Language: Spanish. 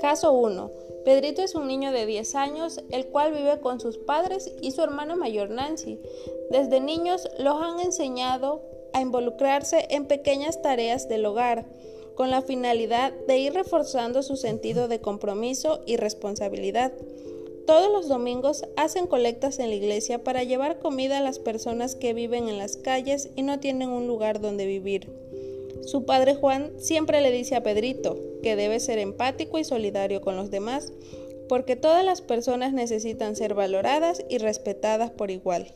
Caso 1. Pedrito es un niño de 10 años, el cual vive con sus padres y su hermana mayor Nancy. Desde niños los han enseñado a involucrarse en pequeñas tareas del hogar, con la finalidad de ir reforzando su sentido de compromiso y responsabilidad. Todos los domingos hacen colectas en la iglesia para llevar comida a las personas que viven en las calles y no tienen un lugar donde vivir. Su padre Juan siempre le dice a Pedrito que debe ser empático y solidario con los demás, porque todas las personas necesitan ser valoradas y respetadas por igual.